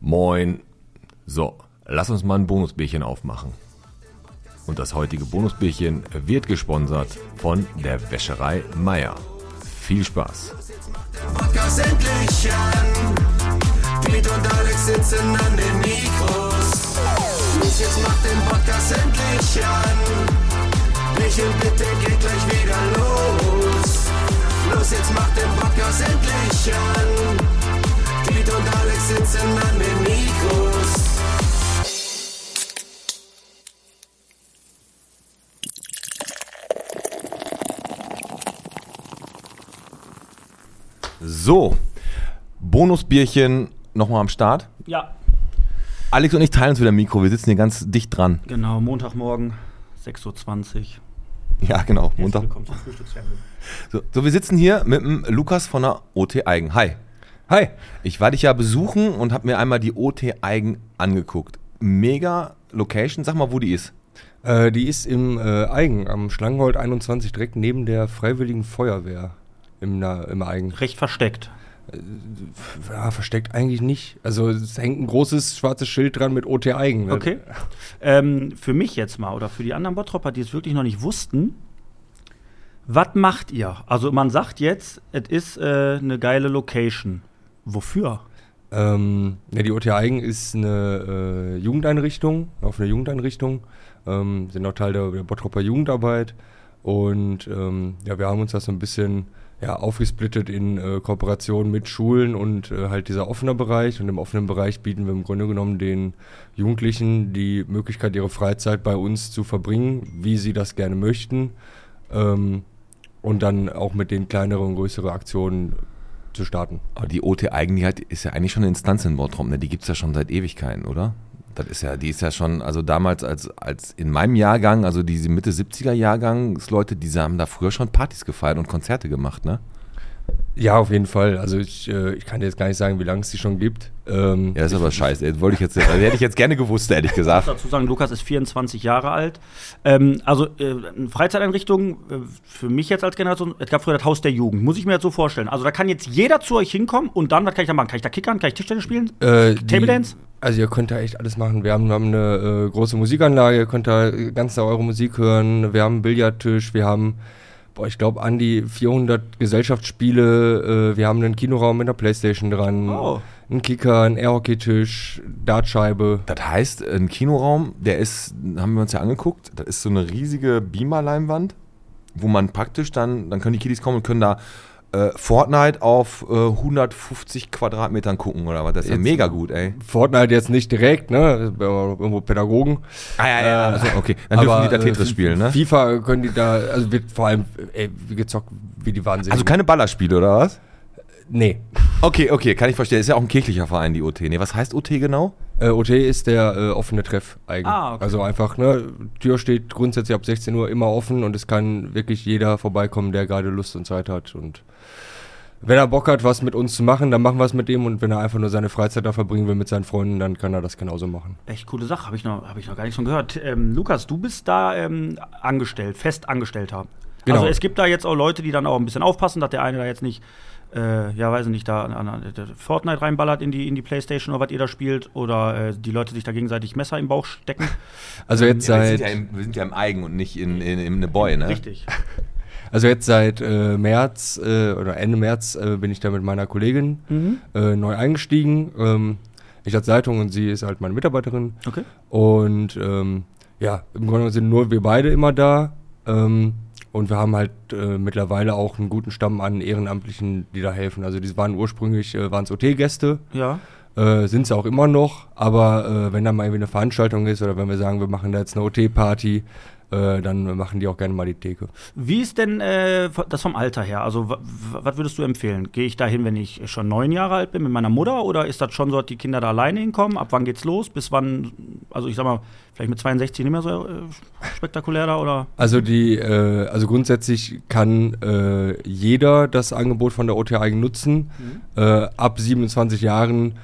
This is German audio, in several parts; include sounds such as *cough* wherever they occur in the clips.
Moin. So, lass uns mal ein Bonusbierchen aufmachen. Und das heutige Bonusbierchen wird gesponsert von der Wäscherei Meier. Viel Spaß. Los, jetzt macht den Podcast endlich an. Michel, und Alex sitzen an So, Bonusbierchen nochmal am Start. Ja, Alex und ich teilen uns wieder ein Mikro. Wir sitzen hier ganz dicht dran. genau. Montagmorgen, 6.20 Uhr. Ja, genau. Montag. Willkommen zum Frühstücksfernsehen. So, so, wir sitzen hier mit dem Lukas von der OT Eigen. Hi. Hi. Ich war dich ja besuchen und habe mir einmal die OT Eigen angeguckt. Mega Location. Sag mal, wo die ist. Äh, die ist im äh, Eigen, am Schlangenhold 21, direkt neben der Freiwilligen Feuerwehr im, im Eigen. Recht versteckt. Ja, versteckt eigentlich nicht. Also es hängt ein großes schwarzes Schild dran mit OT Eigen. ne? Okay. Ähm, für mich jetzt mal oder für die anderen Bottropper, die es wirklich noch nicht wussten, was macht ihr? Also man sagt jetzt, es ist äh, eine geile Location. Wofür? Ähm, ja, die OT Eigen ist eine äh, Jugendeinrichtung, auf eine Jugendeinrichtung. Ähm, sind auch Teil der, der Bottropper Jugendarbeit. Und ähm, ja, wir haben uns das so ein bisschen ja, aufgesplittet in äh, Kooperation mit Schulen und äh, halt dieser offene Bereich. Und im offenen Bereich bieten wir im Grunde genommen den Jugendlichen die Möglichkeit, ihre Freizeit bei uns zu verbringen, wie sie das gerne möchten. Ähm, und dann auch mit den kleineren und größeren Aktionen zu starten. Aber die OT Eigen, die hat, ist ja eigentlich schon eine Instanz in Bottrop. Ne? Die gibt es ja schon seit Ewigkeiten, oder? Das ist ja, die ist ja schon, also damals als, als in meinem Jahrgang, also diese Mitte 70er Jahrgangsleute, die haben da früher schon Partys gefeiert und Konzerte gemacht, ne? Ja, auf jeden Fall. Also ich, äh, ich kann dir jetzt gar nicht sagen, wie lange es die schon gibt. Ähm, Ja, ist aber scheiße. ey. Wollte ich jetzt, also hätte ich jetzt gerne gewusst, ehrlich *laughs* Ich muss gesagt. dazu sagen, Lukas ist 24 Jahre alt. Ähm, also äh, eine Freizeiteinrichtung, äh, für mich jetzt als Generation, es gab früher das Haus der Jugend, muss ich mir jetzt so vorstellen. Also da kann jetzt jeder zu euch hinkommen und dann, was kann ich da machen? Kann ich da kickern? Kann ich Tischtennis spielen? Äh, Table Dance? Also ihr könnt da echt alles machen. Wir haben, wir haben eine äh, große Musikanlage, ihr könnt da ganz da eure Musik hören. Wir haben einen Billardtisch, wir haben, boah, ich glaube an die 400 Gesellschaftsspiele. Äh, wir haben einen Kinoraum mit einer Playstation dran, Oh. einen Kicker, einen Airhockey-Tisch, Dartscheibe. Das heißt, ein Kinoraum, der ist, haben wir uns ja angeguckt, das ist so eine riesige Beamer-Leinwand, wo man praktisch dann, dann können die Kiddies kommen und können da äh, Fortnite auf äh, 150 Quadratmetern gucken oder was. Das ist ja Jetzt- mega gut, ey. Fortnite jetzt nicht direkt, ne? Irgendwo Pädagogen. Ah, ja, ja, also, okay. Dann Aber, dürfen die da äh, Tetris spielen, ne? FIFA können die da, also wird vor allem ey, wie gezockt, wie die Wahnsinn. Also keine Ballerspiele, oder was? Nee. Okay, okay, kann ich verstehen. Ist ja auch ein kirchlicher Verein, die OT. Nee, was heißt OT genau? Äh, OT ist der äh, offene Treff eigentlich. Ah, okay. Also einfach, ne, Tür steht grundsätzlich ab 16 Uhr immer offen und es kann wirklich jeder vorbeikommen, der gerade Lust und Zeit hat. Und wenn er Bock hat, was mit uns zu machen, dann machen wir es mit ihm und wenn er einfach nur seine Freizeit da verbringen will mit seinen Freunden, dann kann er das genauso machen. Echt coole Sache, habe ich, noch- hab ich noch gar nicht von gehört. Ähm, Lukas, du bist da ähm, angestellt, fest Angestellter. Genau. Also es gibt da jetzt auch Leute, die dann auch ein bisschen aufpassen, dass der eine da jetzt nicht, äh, ja weiß ich nicht, da an, an, Fortnite reinballert in die, in die Playstation oder was ihr da spielt oder äh, die Leute sich da gegenseitig Messer im Bauch stecken. Also jetzt wir, seit sind ja im, wir sind ja im Eigen und nicht in, in, in eine Boy, ne? Richtig. *laughs* Also jetzt seit äh, März äh, oder Ende März äh, bin ich da mit meiner Kollegin Mhm. äh, neu eingestiegen. Ähm, ich als Leitung und sie ist halt meine Mitarbeiterin. Okay. Und ähm, ja, im Grunde genommen sind nur wir beide immer da. Ähm, und wir haben halt äh, mittlerweile auch einen guten Stamm an Ehrenamtlichen, die da helfen. Also die waren ursprünglich, äh, waren es OT-Gäste, Ja. äh, sind es auch immer noch. Aber äh, wenn da mal irgendwie eine Veranstaltung ist oder wenn wir sagen, wir machen da jetzt eine OT-Party, äh, dann machen die auch gerne mal die Theke. Wie ist denn äh, das vom Alter her? Also, wa- wa- was würdest du empfehlen? Gehe ich da hin, wenn ich schon neun Jahre alt bin mit meiner Mutter? Oder ist das schon so, dass die Kinder da alleine hinkommen? Ab wann geht's los? Bis wann? Also, ich sag mal, vielleicht mit 62 nicht mehr so äh, spektakulär da? Oder? Also die, äh, also grundsätzlich kann äh, jeder das Angebot von der OT Eigen nutzen. Äh, ab 27 Jahren,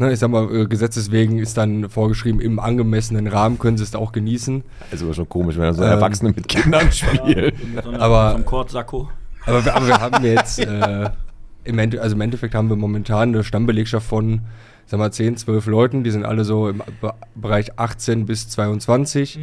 ne, ich sag mal, äh, gesetzeswegen ist dann vorgeschrieben, im angemessenen Rahmen können sie es auch genießen. ist aber schon komisch, wenn da so Ähm, Erwachsene mit Kindern *laughs* spielen. So, Aber- so Kortsacko. Aber, wir- aber wir haben *laughs* jetzt, äh, im, Ende, also im Endeffekt haben wir momentan eine Stammbelegschaft von sag mal, 10, 12 Leuten, die sind alle so im Be- Bereich 18 bis 22.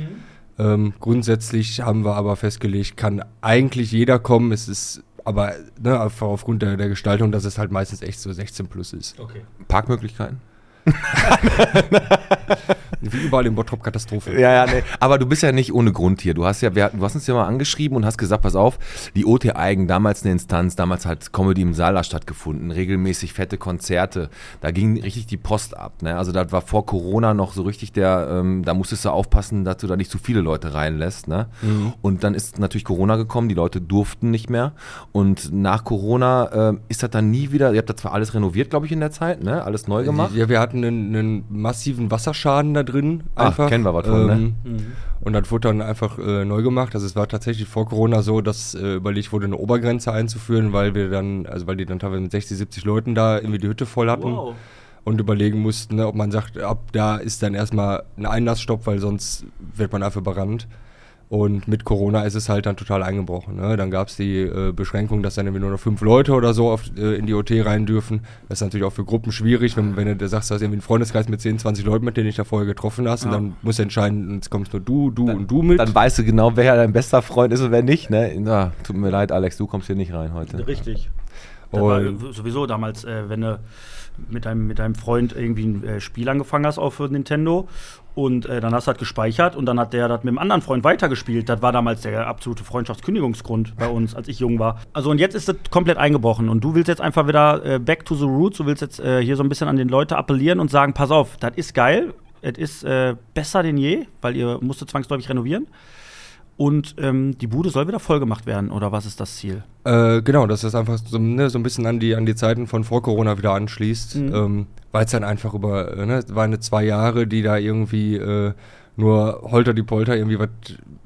Ähm, grundsätzlich haben wir aber festgelegt, kann eigentlich jeder kommen. Es ist aber ne, einfach aufgrund der, der Gestaltung, dass es halt meistens echt so 16 plus ist. Okay. Parkmöglichkeiten? *laughs* Wie überall in Bottrop Katastrophe. Ja, ja, nee. Aber du bist ja nicht ohne Grund hier. Du hast ja, wir, hatten- du hast uns ja mal angeschrieben und hast gesagt, pass auf, die OT Eigen, damals eine Instanz, damals hat Comedy im Saal stattgefunden, regelmäßig fette Konzerte. Da ging richtig die Post ab. Ne? Also das war vor Corona noch so richtig der, ähm, da musstest du aufpassen, dass du da nicht zu viele Leute reinlässt. Ne? Und dann ist natürlich Corona gekommen, die Leute durften nicht mehr. Und nach Corona ähm, ist das dann nie wieder, ihr habt das zwar alles renoviert, glaube ich, in der Zeit, ne? alles neu gemacht. Ja, wir hatten einen, einen massiven Wasserschaden da drin. Ah, Einfach. kennen wir was von, ne? Und das wurde dann einfach äh, neu gemacht. Also es war tatsächlich vor Corona so, dass äh, überlegt wurde, eine Obergrenze einzuführen, weil wir dann, also weil die dann teilweise mit 60, 70 Leuten da irgendwie die Hütte voll hatten. Wow. Und überlegen mussten, ne, ob man sagt, ab da ist dann erstmal ein Einlassstopp, weil sonst wird man einfach überrannt. Und mit Corona ist es halt dann total eingebrochen. Ne? Dann gab es die äh, Beschränkung, dass dann irgendwie nur noch fünf Leute oder so auf, äh, in die OT rein dürfen. Das ist natürlich auch für Gruppen schwierig, wenn, wenn du sagst, du hast irgendwie einen Freundeskreis mit 10, 20 Leuten, mit denen dich da vorher getroffen hast. Und Ja. dann musst du entscheiden, jetzt kommst nur du, du und du mit. Dann weißt du genau, wer dein bester Freund ist und wer nicht. Ne? Na, tut mir leid, Alex, du kommst hier nicht rein heute. Richtig. Und- sowieso damals, äh, wenn du mit deinem, mit deinem Freund irgendwie ein äh, Spiel angefangen hast, für Nintendo, und äh, dann hast du das gespeichert und dann hat der das mit dem anderen Freund weitergespielt. Das war damals der absolute Freundschaftskündigungsgrund bei uns, als ich jung war. Also und jetzt ist das komplett eingebrochen und du willst jetzt einfach wieder äh, back to the roots, du willst jetzt äh, hier so ein bisschen an den Leute appellieren und sagen, pass auf, das ist geil, es ist äh, besser denn je, weil ihr musstet zwangsläufig renovieren. Und ähm, die Bude soll wieder vollgemacht werden, oder was ist das Ziel? Äh, genau, dass das einfach so, ne, so ein bisschen an die, an die Zeiten von vor Corona wieder anschließt. Mhm. Ähm, Weil es dann einfach über, äh, ne, es waren eine zwei Jahre, die da irgendwie äh, nur holter die Polter irgendwie was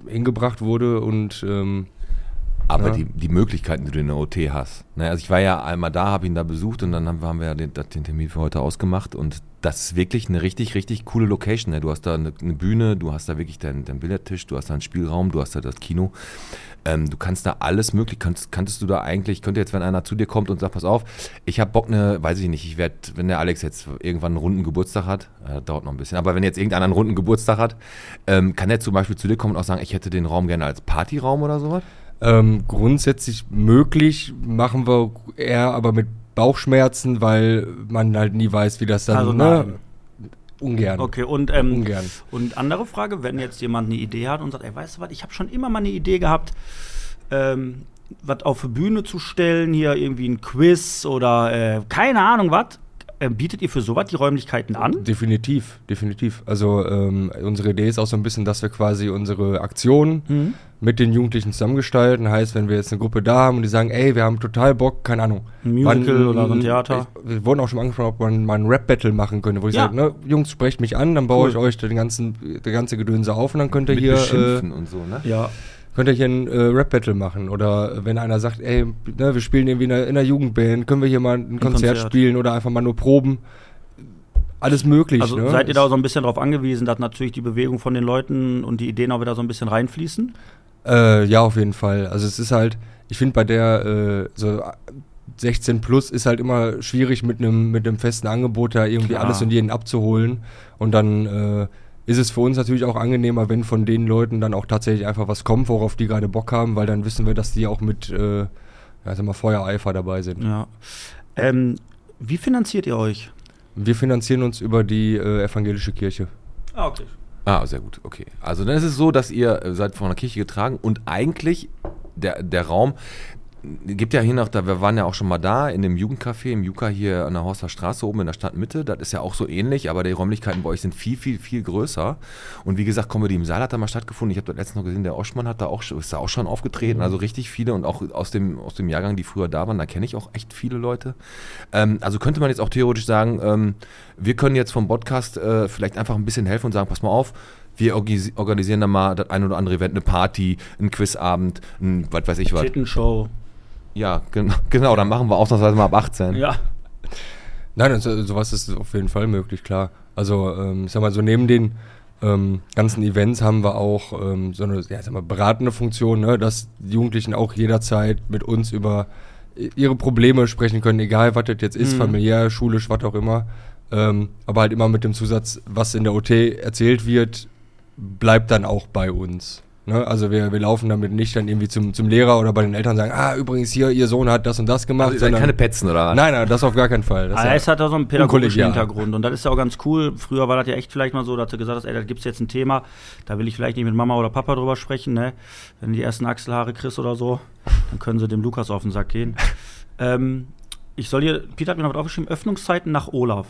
hingebracht wurde und ähm, Aber Ja. die, die Möglichkeiten, die du in der OT hast. Ne, also ich war ja einmal da, habe ihn da besucht und dann haben, wir- haben wir ja den, den Termin für heute ausgemacht und das ist wirklich eine richtig, richtig coole Location. Ne? Du hast da eine, Bühne, du hast da wirklich deinen, deinen Billardtisch, du hast da einen Spielraum, du hast da das Kino. Ähm, du kannst da alles möglich, kannst, kanntest du da eigentlich, könnte jetzt, wenn einer zu dir kommt und sagt, pass auf, ich habe Bock, eine, weiß ich nicht, ich werde, wenn der Alex jetzt irgendwann einen runden Geburtstag hat, äh, dauert noch ein bisschen, aber wenn jetzt irgendeiner einen runden Geburtstag hat, ähm, kann der zum Beispiel zu dir kommen und auch sagen, ich hätte den Raum gerne als Partyraum oder sowas? ähm, grundsätzlich möglich machen wir eher aber mit Bauchschmerzen, weil man halt nie weiß, wie das dann, Also ne? Ungern. Okay, und, ähm, Ungern. und andere Frage, wenn jetzt jemand eine Idee hat und sagt, ey, weißt du was, ich habe schon immer mal eine Idee gehabt, ähm, was auf die Bühne zu stellen, hier irgendwie ein Quiz oder äh, keine Ahnung was. Äh, bietet ihr für sowas die Räumlichkeiten an? Definitiv, definitiv. Also ähm, unsere Idee ist auch so ein bisschen, dass wir quasi unsere Aktionen Mhm. mit den Jugendlichen zusammengestalten. Heißt, wenn wir jetzt eine Gruppe da haben und die sagen, ey, wir haben total Bock, keine Ahnung. Ein Musical oder so ein Theater. Ich, wir wurden auch schon angesprochen, ob man mal ein Rap-Battle machen könnte, wo ich Ja. sage, ne, Jungs, sprecht mich an, dann baue Cool. ich euch den ganzen, der ganze Gedönse auf und dann könnt ihr Mit hier, äh, Beschimpfen und so, ne? Ja. Könnt ihr hier ein äh, Rap-Battle machen. Oder wenn einer sagt, ey, ne, wir spielen irgendwie in einer, in einer Jugendband, können wir hier mal ein, Konzert, Konzert. spielen oder einfach mal nur proben. Alles möglich. Also ne? seid ihr da so ein bisschen darauf angewiesen, dass natürlich die Bewegung von den Leuten und die Ideen auch wieder so ein bisschen reinfließen? Äh, ja, auf jeden Fall. Also es ist halt, ich finde bei der äh, so 16 plus ist halt immer schwierig mit einem mit einem festen Angebot da irgendwie Klar. alles und jeden abzuholen. Und dann äh, ist es für uns natürlich auch angenehmer, wenn von den Leuten dann auch tatsächlich einfach was kommt, worauf die gerade Bock haben, weil dann wissen wir, dass die auch mit äh, ja, sag mal, Feuereifer dabei sind. Ja. Ähm, wie finanziert ihr euch? Wir finanzieren uns über die äh, evangelische Kirche. Ah, okay. Ah, sehr gut, okay. Also dann ist es so, dass ihr äh, seid von der Kirche getragen und eigentlich der, der Raum gibt ja hier noch, da, wir waren ja auch schon mal da in dem Jugendcafé im Juka hier an der Horster Straße oben in der Stadtmitte. Das ist ja auch so ähnlich, aber die Räumlichkeiten bei euch sind viel, viel, viel größer. Und wie gesagt, Comedy im Saal hat da mal stattgefunden. Ich habe dort letztens noch gesehen, der Oschmann hat da auch, ist da auch schon aufgetreten. Also richtig viele und auch aus dem, aus dem Jahrgang, die früher da waren, da kenne ich auch echt viele Leute. Ähm, also könnte man jetzt auch theoretisch sagen, ähm, wir können jetzt vom Podcast äh, vielleicht einfach ein bisschen helfen und sagen, pass mal auf, wir organisi- organisieren da mal das ein oder andere Event, eine Party, einen Quizabend, ein, was weiß ich was. Tittenshow. Ja, genau, *laughs* genau, dann machen wir ausnahmsweise mal ab 18. Ja. Nein, also, sowas ist auf jeden Fall möglich, klar. Also, ähm, ich sag mal, so neben den ähm, ganzen Events haben wir auch ähm, so eine ja, sag mal, beratende Funktion, ne, dass die Jugendlichen auch jederzeit mit uns über i- ihre Probleme sprechen können, egal was das jetzt ist, Mhm. familiär, schulisch, was auch immer. Ähm, aber halt immer mit dem Zusatz, was in der OT erzählt wird, bleibt dann auch bei uns. Ne? Also wir, wir laufen damit nicht dann irgendwie zum, zum Lehrer oder bei den Eltern sagen, ah, übrigens hier, ihr Sohn hat das und das gemacht. Also keine Petzen, oder? was? Nein, nein, das auf gar keinen Fall. Das ist es hat da so einen pädagogischen. Hintergrund und das ist ja auch ganz cool. Früher war das ja echt vielleicht mal so, dass du gesagt hast, ey, da gibt es jetzt ein Thema, da will ich vielleicht nicht mit Mama oder Papa drüber sprechen, ne? Wenn du die ersten Achselhaare kriegst oder so, dann können sie dem Lukas auf den Sack gehen. *laughs* ähm, ich soll hier, Peter hat mir noch was aufgeschrieben, Öffnungszeiten nach Olaf.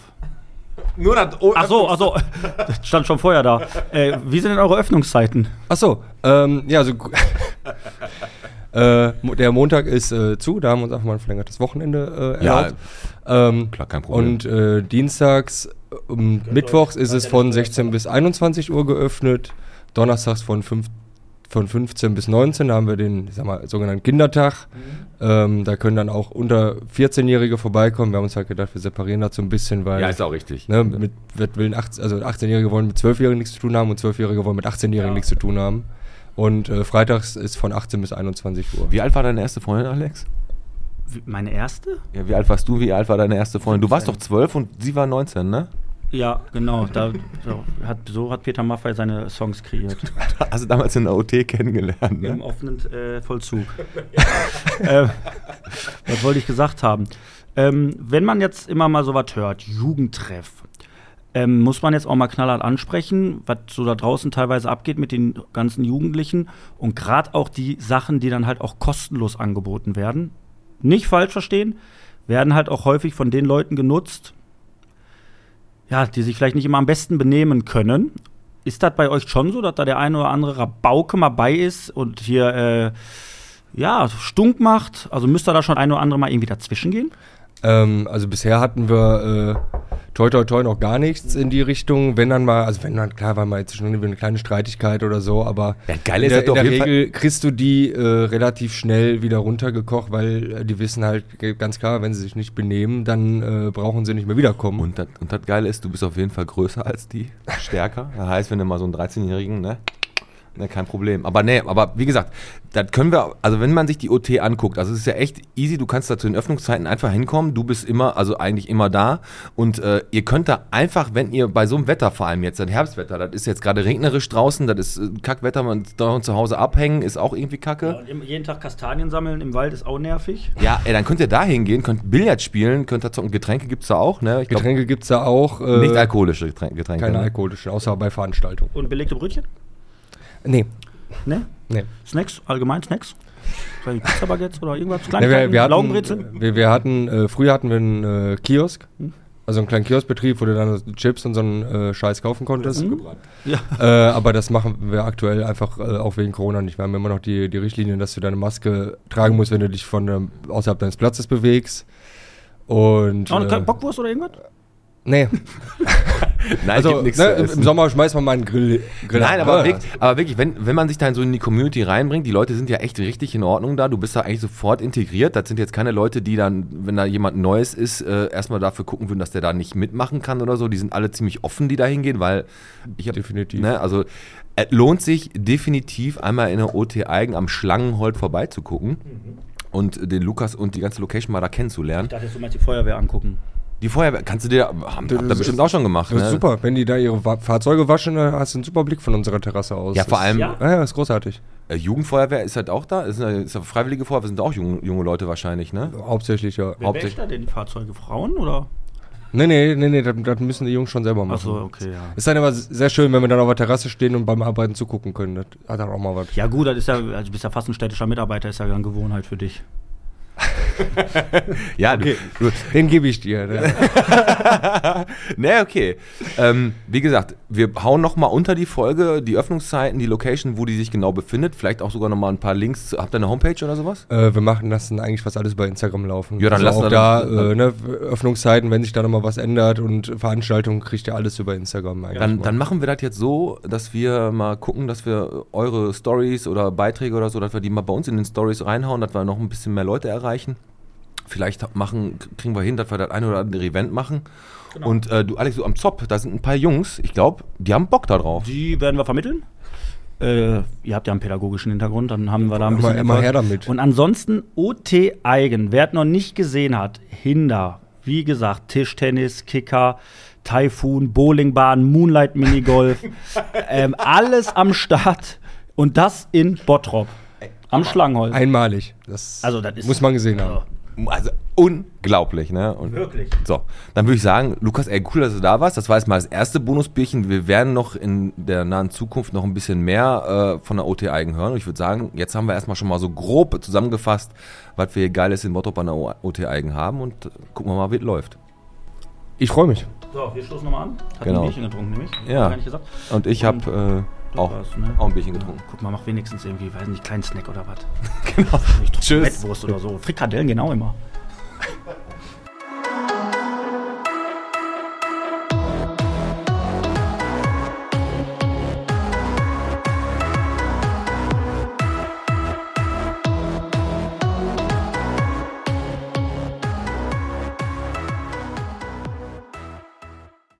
Nur das. Oh, Ach so, ach so, das *laughs* stand schon vorher da. Äh, wie sind denn eure Öffnungszeiten? Ach so, ähm, ja, also *laughs* äh, der Montag ist äh, zu, da haben wir uns einfach mal ein verlängertes Wochenende äh, Ja, erlaubt. ähm, klar, kein Problem. Und äh, dienstags, ähm, mittwochs ist es von 16 bis 21 Uhr geöffnet, donnerstags von, fünf, von 15 bis 19, da haben wir den, ich sag mal, sogenannten Kindertag. Ähm, da können dann auch unter 14-Jährige vorbeikommen. Wir haben uns halt gedacht, wir separieren das so ein bisschen, weil ja, ist auch richtig. Ne, mit, mit willen 18, also 18-Jährige wollen mit 12-Jährigen nichts zu tun haben und 12-Jährige wollen mit 18-Jährigen nichts zu tun haben. Und äh, freitags ist von 18 bis 21 Uhr. Wie alt war deine erste Freundin, Alex? Wie- Meine erste? Ja, wie alt warst du? Wie alt war deine erste Freundin? Du warst doch 12 und sie war 19, ne? Ja, genau. Da, so, hat, so hat Peter Maffay seine Songs kreiert. *laughs* Hast du damals in der OT kennengelernt, Im ne? offenen äh, Vollzug. *laughs* *laughs* äh, was wollte ich gesagt haben? Ähm, wenn man jetzt immer mal so was hört, Jugendtreff, ähm, muss man jetzt auch mal knallhart ansprechen, was so da draußen teilweise abgeht mit den ganzen Jugendlichen und gerade auch die Sachen, die dann halt auch kostenlos angeboten werden. Nicht falsch verstehen, werden halt auch häufig von den Leuten genutzt, ja, die sich vielleicht nicht immer am besten benehmen können. Ist das bei euch schon so, dass da der eine oder andere Rabauke mal bei ist und hier, äh, ja, stunk macht? Also müsste da schon ein oder andere mal irgendwie dazwischen gehen? Ähm, also bisher hatten wir äh, toi toi toi noch gar nichts in die Richtung. Wenn dann mal, also wenn dann, klar war mal jetzt schon eine kleine Streitigkeit oder so, aber Ja, geil in ist der, in der jeden Fall- Regel kriegst du die äh, relativ schnell wieder runtergekocht, weil äh, die wissen halt ganz klar, wenn sie sich nicht benehmen, dann äh, brauchen sie nicht mehr wiederkommen. Und das, und das Geile ist, du bist auf jeden Fall größer als die, stärker. Das heißt, wenn du mal so einen 13-Jährigen, ne? Ne, kein Problem. Aber nee, aber wie gesagt, das können wir, also wenn man sich die OT anguckt, also es ist ja echt easy, du kannst da zu den Öffnungszeiten einfach hinkommen, du bist immer, also eigentlich immer da und äh, ihr könnt da einfach, wenn ihr bei so einem Wetter, vor allem jetzt, das Herbstwetter, das ist jetzt gerade regnerisch draußen, das ist äh, Kackwetter, man da zu Hause abhängen, ist auch irgendwie kacke. und jeden Tag Kastanien sammeln im Wald ist auch nervig. Ja, ey, dann könnt ihr da hingehen, könnt Billard spielen, könnt da zocken, Getränke gibt's da auch, ne? Ich glaub, Getränke gibt es da auch. Äh, nicht alkoholische Getränke. Getränke Keine ne? alkoholischen, außer bei Veranstaltungen. Und belegte Brötchen? Nee, Ne? nee. Snacks? Allgemein Snacks? Vielleicht Pizza-Baguettes oder irgendwas? Nee, wir, wir hatten, wir, wir hatten, äh, früher hatten wir einen äh, Kiosk, Hm. also einen kleinen Kioskbetrieb, wo du dann Chips und so einen äh, Scheiß kaufen konntest. Hm? Ja. Äh, aber das machen wir aktuell einfach äh, auch wegen Corona nicht. Wir haben immer noch die, die Richtlinie, dass du deine Maske tragen musst, wenn du dich von ähm, außerhalb deines Platzes bewegst. Und Auch eine äh, Bockwurst oder irgendwas? nee, *laughs* *laughs* Nein, also ne, zu im, essen. im Sommer schmeißt man mal einen Grill. Grill Nein, aber, wirklich, aber wirklich, wenn, wenn man sich da so in die Community reinbringt, die Leute sind ja echt richtig in Ordnung da, du bist da eigentlich sofort integriert. Das sind jetzt keine Leute, die dann, wenn da jemand Neues ist, äh, erstmal dafür gucken würden, dass der da nicht mitmachen kann oder so. Die sind alle ziemlich offen, die da hingehen, weil ich hab, Definitiv. Ne, also es lohnt sich definitiv einmal in der OT Eigen am Schlangenhold vorbeizugucken und den Lukas und die ganze Location mal da kennenzulernen. Ich dachte, jetzt du meinst die Feuerwehr angucken. Die Feuerwehr, kannst du dir, haben, habt ihr Das bestimmt ist- auch schon gemacht, Das ist ne? super, wenn die da ihre Wa Fahrzeuge waschen, dann hast du einen super Blick von unserer Terrasse aus. Ja, vor Das- allem, Ja. Ja, ja, ist großartig. Äh, Jugendfeuerwehr ist halt auch da, ist eine, ist eine freiwillige Feuerwehr, sind auch junge, junge Leute wahrscheinlich, ne? Hauptsächlich, ja. Wer Hauptsächlich- wäscht da denn die Fahrzeuge? Frauen oder? Nee, nee, nee, nee, das, das müssen die Jungs schon selber machen. Achso, okay, ja. Ist dann aber sehr schön, wenn wir dann auf der Terrasse stehen und beim Arbeiten zugucken können. Das hat dann auch mal was. Ja gut, das ist ja, also du bist ja fast ein städtischer Mitarbeiter, ist ja eine Gewohnheit für dich. Ja, Okay, du, den gebe ich dir. Ne? *laughs* ne, okay. Ähm, wie gesagt, wir hauen noch mal unter die Folge die Öffnungszeiten, die Location, wo die sich genau befindet. Vielleicht auch sogar noch mal ein paar Links. Habt ihr eine Homepage oder sowas? äh, wir machen lassen eigentlich fast alles bei Instagram laufen. Ja, dann also lassen auch wir da dann- äh, ne, Öffnungszeiten, wenn sich da nochmal was ändert und Veranstaltungen, kriegt ihr alles über Instagram. Dann, dann machen wir das jetzt so, dass wir mal gucken, dass wir eure Stories oder Beiträge oder so, dass wir die mal bei uns in den Stories reinhauen, dass wir noch ein bisschen mehr Leute erreichen. Vielleicht machen, kriegen wir hin, dass wir das eine oder andere Event machen. Genau. Und äh, du, Alex, du am Zop, da sind ein paar Jungs, ich glaube, die haben Bock da drauf. Die werden wir vermitteln. Äh, ihr habt ja einen pädagogischen Hintergrund, dann haben wir da ein Immer- bisschen immer Erfolg. her damit. Und ansonsten OT Eigen, wer es noch nicht gesehen hat, Hinder, wie gesagt, Tischtennis, Kicker, Typhoon, Bowlingbahn, Moonlight Minigolf, *laughs* ähm, alles am Start und das in Bottrop. Am Schlangenholz. Einmalig. Das Also, das ist- muss man gesehen haben. Also unglaublich, ne? Und Wirklich. So, dann würde ich sagen, Lukas, ey, cool, dass du da warst. Das war jetzt mal das erste Bonusbierchen. Wir werden noch in der nahen Zukunft noch ein bisschen mehr äh, von der OT Eigen hören. Und ich würde sagen, jetzt haben wir erstmal schon mal so grob zusammengefasst, was wir hier Geiles in Bottrop an der OT Eigen haben und äh, gucken wir mal, wie es läuft. Ich freue mich. So, wir stoßen nochmal an. Hat Genau. ein Bierchen getrunken, nämlich. Ja. Gar nicht gesagt. Und ich habe äh, auch, war's, ne? auch ein Bierchen getrunken. Guck mal, mach wenigstens irgendwie, weiß nicht, kleinen Snack oder was. *laughs* Genau. Tschüss. Mettwurst oder so. Frikadellen genau immer.